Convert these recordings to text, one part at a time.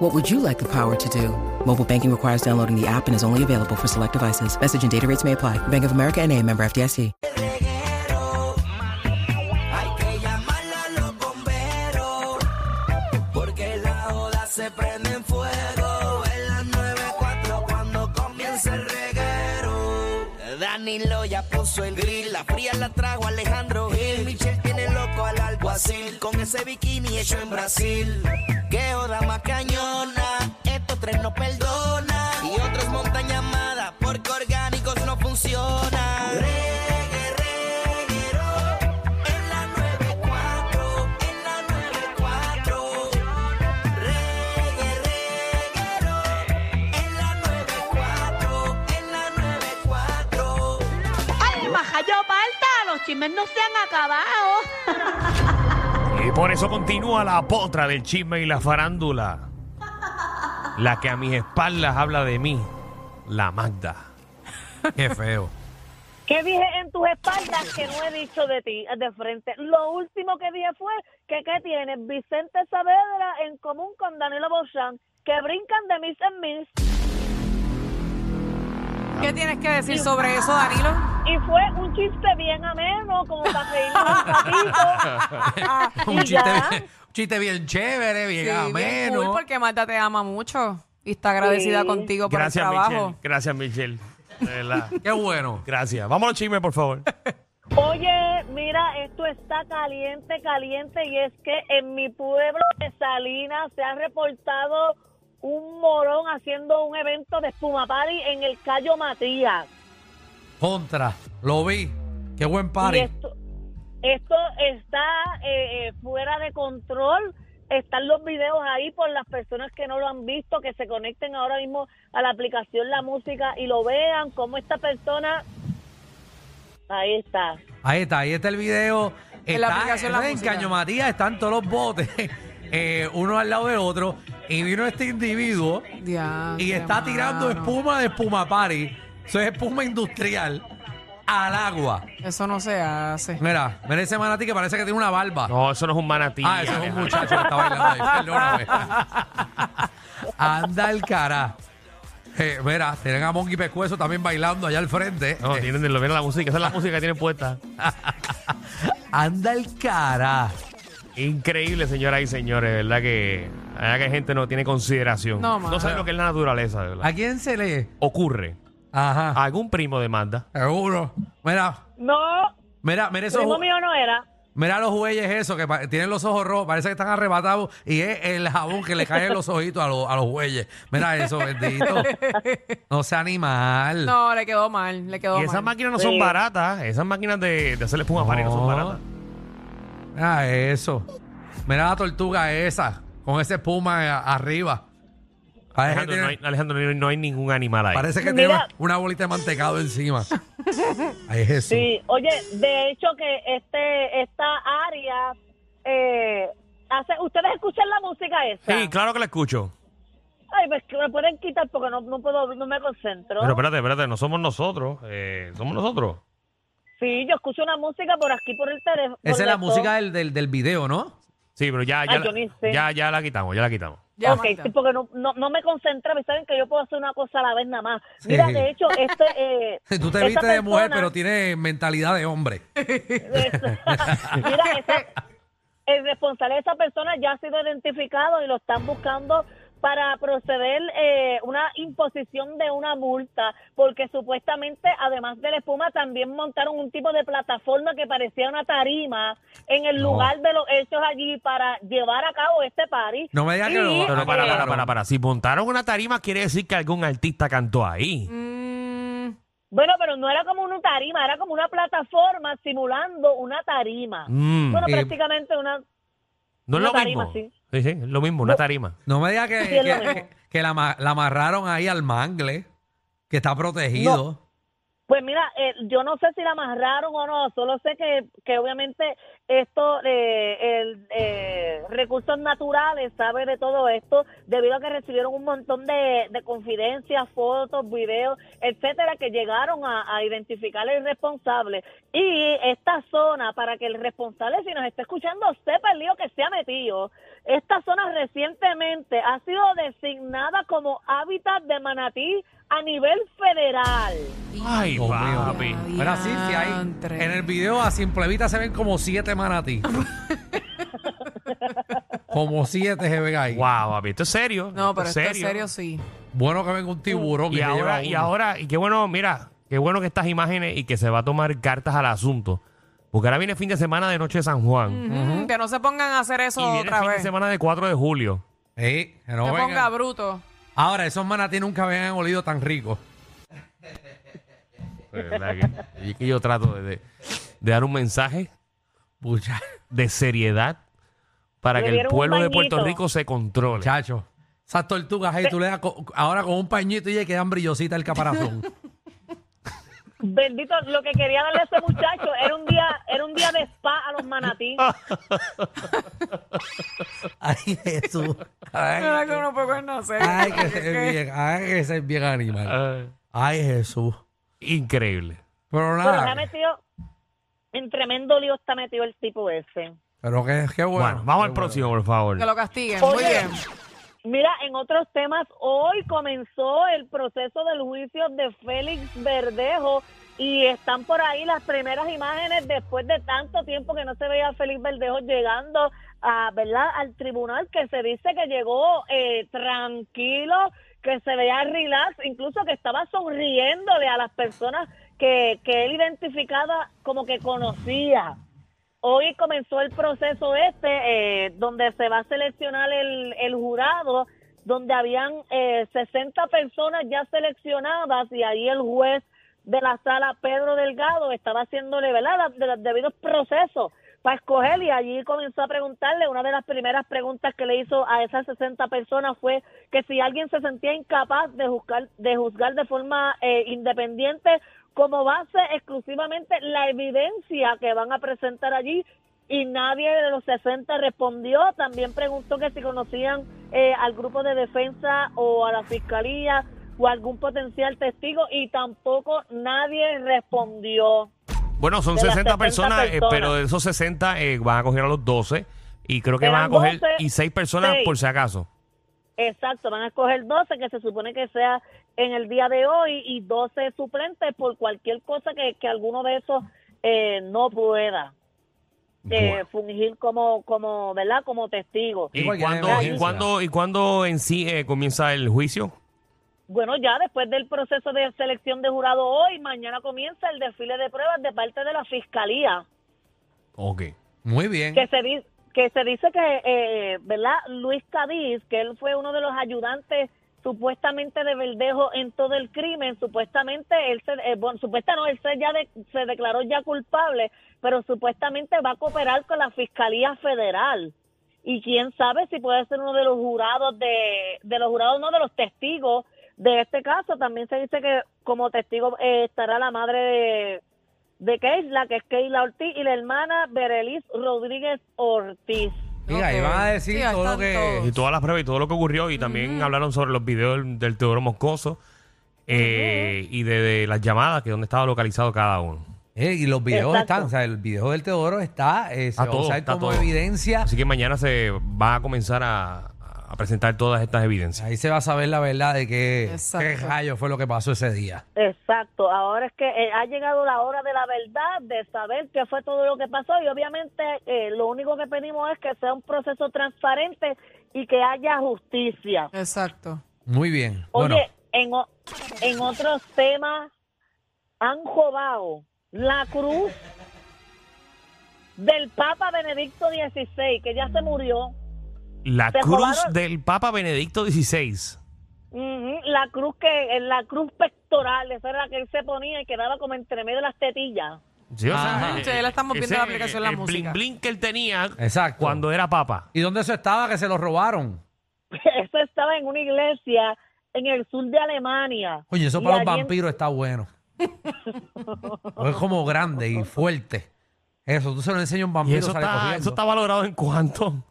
What would you like the power to do? Mobile banking requires downloading the app and is only available for select devices. Message and data rates may apply. Bank of America and a member FDIC. se prende en fuego. En las 9.4 cuando comienza el reguero. Danilo ya puso el grill. La fría la trajo Alejandro Gil. Michelle tiene loco al alguacil. Con ese bikini hecho en Brasil. Que joda más cañona. Estos tres no perdona. Y otros montan llamada. Porque orgánicos no funcionan. Por eso continúa la potra del chisme y la farándula. La que a mis espaldas habla de mí, la Magda. Qué feo. ¿Qué dije en tus espaldas que no he dicho de ti de frente? Lo último que dije fue que ¿qué tienes? Vicente Saavedra en común con Danilo Bochan, que brincan de mis en mis. ¿Qué tienes que decir sobre eso, Danilo? Y fue un chiste bien ameno, como para reírnos un ratito. Un chiste, bien, un chiste bien chévere, bien Sí, bien cool, ameno. porque Marta te ama mucho y está agradecida Sí. contigo por Gracias, el trabajo. Michelle. Gracias, Michelle. De verdad. Qué bueno. Gracias. Vámonos, chisme, por favor. Oye, mira, esto está caliente, caliente, y es que en mi pueblo de Salinas se ha reportado un morón haciendo un evento de espuma party en el Cayo Matías. Contra. Lo vi. Qué buen party. esto, esto está eh, eh, fuera de control. Están los videos ahí por las personas que no lo han visto, que se conecten ahora mismo a la aplicación La Música y lo vean, cómo esta persona... Ahí está. Ahí está, ahí está el video. En la Está- aplicación La en Música. Caño Matías están todos los botes, eh, uno al lado del otro. Y vino este individuo y está tirando espuma de espuma party. Eso es espuma industrial al agua. Eso no se hace. Mira, mira ese manatí que parece que tiene una barba. No, eso no es un manatí. Ah, ese es un muchacho que está bailando ahí. Perdóname. Anda el cara. Eh, mira, tienen a Monkey Pescuezo también bailando allá al frente. No, Eh, tienen, lo ven la música. Esa es la música que tienen puesta. anda el cara. Increíble, señoras y señores. ¿Verdad que, verdad que gente no tiene consideración? No, mano. sabe lo que es la naturaleza, de verdad. ¿A quién se lee? Ocurre. Ajá. Algún primo de Magda. Seguro. Mira, No, mira, mira esos. primo mío no era. Mira los bueyes esos que pa- tienen los ojos rojos, parece que están arrebatados y es el jabón que le cae en los ojitos a, los- a los bueyes. Mira eso, bendito. No sea animal. No, le quedó mal, le quedó Y esas mal. máquinas no son Sí. baratas. Esas máquinas de, de hacer espuma party no son No. baratas. Mira eso. Mira la tortuga esa, con ese espuma a- arriba. Alejandro, no hay, tiene, Alejandro, no hay- no hay ningún animal ahí. parece que Mira. tiene una bolita de mantecado encima. Ahí es eso. Sí, oye, de hecho que este esta área eh, hace, ustedes escuchan la música esa. Sí, claro que la escucho. Ay, pues que me pueden quitar porque no, no puedo, no me concentro. Pero espérate, espérate, no somos nosotros. eh, somos nosotros. Sí, yo escucho una música por aquí por el teléfono. Esa es la música del, del, del video, ¿no? Sí, pero ya, ya, Ay, la, yo ni sé. ya, ya la quitamos, ya la quitamos. Ya, ok, Magda. sí, porque no, no, no me concentra, saben que yo puedo hacer una cosa a la vez nada más. Sí. Mira, de hecho, este... Eh, Tú te viste de mujer, pero tiene mentalidad de hombre. Mira, ese- el responsable de esa persona ya ha sido identificado y lo están buscando para proceder eh, una imposición de una multa, porque supuestamente, además de la espuma, también montaron un tipo de plataforma que parecía una tarima en el No. lugar de los hechos allí para llevar a cabo este party. No me digas que Y, lo- Pero no, para, para, para, para. Si montaron una tarima, quiere decir que algún artista cantó ahí. Mm, Bueno, pero no era como una tarima, era como una plataforma simulando una tarima. Mm. Bueno, Eh, prácticamente una... no es una lo tarima, mismo. sí. Sí, sí, es lo mismo, una tarima. No me digas que, Sí, es lo que, mismo. que- que la, ama- la amarraron ahí al mangle, que está protegido. Pues mira, eh, yo no sé si la amarraron o no, solo sé que, que obviamente esto, eh, eh, Recursos Naturales sabe de todo esto debido a que recibieron un montón de, de confidencias, fotos, videos, etcétera, que llegaron a, a identificar el responsable. Y esta zona, para que el responsable, si nos está escuchando, sepa el lío que se ha metido, esta zona recientemente ha sido designada como hábitat de manatí a nivel federal. Ay, Dios mío. papi. Pero así, si hay. Diantre. En el video a simple vista se ven como siete manatí. como siete se ven ahí. Wow, papi. Esto es serio. No, pero esto es serio, sí. Bueno que venga un tiburón Y ahora, y ahora, y qué bueno, mira, qué bueno que estas imágenes y que se va a tomar cartas al asunto. Porque ahora viene fin de semana de Noche de San Juan. Ujú, Que no se pongan a hacer eso Y viene otra fin de vez. semana de 4 de julio. Sí, que no se vengan. ponga bruto. Ahora, esos manatí nunca habían olido tan rico. De verdad que, y que yo trato de, de- de dar un mensaje de seriedad para Le que el dieron un pueblo de Puerto bañito. Rico se controle. Muchacho. Esas tortugas ahí, tú le das co- ahora con un pañito y ya quedan brillositas el caparazón. Bendito, lo que quería darle a ese muchacho era un día, era un día de spa a los manatí. Ay, Jesús. Mira Ay, que uno puede no sé. ay, que ser bien, ay, que ser bien animal. Ah, Ay, Jesús. increíble. Pero Pero está nada. metido, en tremendo lío está metido el tipo ese. Pero qué, qué bueno. Bueno, vamos al próximo, por favor. Que lo castiguen. Muy Oye, bien. Mira, en otros temas, hoy comenzó el proceso del juicio de Félix Verdejo y están por ahí las primeras imágenes después de tanto tiempo que no se veía a Félix Verdejo llegando a, ¿verdad? al tribunal que se dice que llegó eh, tranquilo, que se veía relax, incluso que estaba sonriéndole a las personas que, que él identificaba como que conocía. Hoy comenzó el proceso este, eh, donde se va a seleccionar el, el jurado, donde habían eh, 60 personas ya seleccionadas y ahí el juez de la sala, Pedro Delgado, estaba haciéndole ¿verdad? de los debidos procesos para escoger y allí comenzó a preguntarle, una de las primeras preguntas que le hizo a esas 60 personas fue que si alguien se sentía incapaz de juzgar de, juzgar de forma eh, independiente como base exclusivamente la evidencia que van a presentar allí y nadie de los 60 respondió. También preguntó que si conocían eh, al grupo de defensa o a la fiscalía o algún potencial testigo y tampoco nadie respondió. Bueno, son de las 60 60 personas, eh, personas. pero de esos 60 eh, van a coger a los 12 y creo que Eran van a coger 12, y 6 personas por si acaso. Exacto, van a escoger 12 que se supone que sea en el día de hoy y 12 suplentes por cualquier cosa que, que alguno de esos eh, no pueda eh, Bueno. fungir como, como, ¿verdad? Como testigo. ¿Y cuándo, y emergencia. cuándo, y cuándo en sí eh, comienza el juicio? Bueno, ya después del proceso de selección de jurado hoy, mañana comienza el desfile de pruebas de parte de la fiscalía, Ok. Muy bien. que se dice que se dice que, eh, ¿verdad? Luis Cadiz, que él fue uno de los ayudantes supuestamente de Verdejo en todo el crimen, supuestamente él se, eh, bueno, no, él se ya de- se declaró ya culpable, pero supuestamente va a cooperar con la Fiscalía Federal. Y quién sabe si puede ser uno de los jurados de, de los jurados, no de los testigos de este caso. También se dice que como testigo eh, estará la madre de, de Keisla, que es Keila Ortiz, y la hermana Berelis Rodríguez Ortiz. Mira, ahí van a decir Sí, todo lo están que. todos. Y todas las pruebas y todo lo que ocurrió. Y también hablaron sobre los videos del, del Teodoro Moscoso eh, y de, de las llamadas, que dónde estaba localizado cada uno. Eh, y los videos Exacto. están, o sea, el video del Teodoro está, eh, se va a todo, usar está como todo. evidencia. Así que mañana se va a comenzar a, a presentar todas estas evidencias. Ahí se va a saber la verdad de qué, Exacto. qué rayo fue lo que pasó ese día. Exacto, ahora es que eh, ha llegado la hora de la verdad, de saber qué fue todo lo que pasó y obviamente eh, lo único que pedimos es que sea un proceso transparente y que haya justicia. Exacto. Muy bien. Oye, bueno, en, o- en otros temas han jobado la cruz del Papa Benedicto XVI, que ya se murió. La Se cruz robaron- del Papa Benedicto XVI. La cruz que eh, la cruz pectoral, esa era la que él se ponía y quedaba como entre medio de las tetillas. Sí, o sea, eh, la estamos viendo ese, la aplicación de la el música. bling bling que él tenía Exacto. cuando era papa. ¿y dónde eso estaba que se lo robaron? Eso estaba en una iglesia en el sur de Alemania. Oye, eso Y para los en- vampiros está bueno. Es como grande y fuerte. Eso, tú se lo enseñas a un ¿Y vampiro, eso sale está, eso está valorado en cuánto?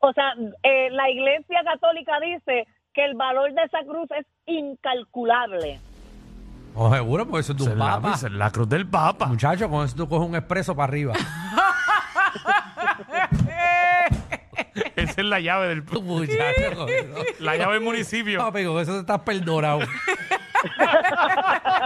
O sea, eh, la Iglesia Católica dice que el valor de esa cruz es incalculable. Oh, seguro, porque eso es de un papa. es la cruz del Papa. Muchacho, con eso tú coges un expreso para arriba. Esa es la llave del Muchacho, con eso. la llave del municipio. Papi, con eso te estás perdonado.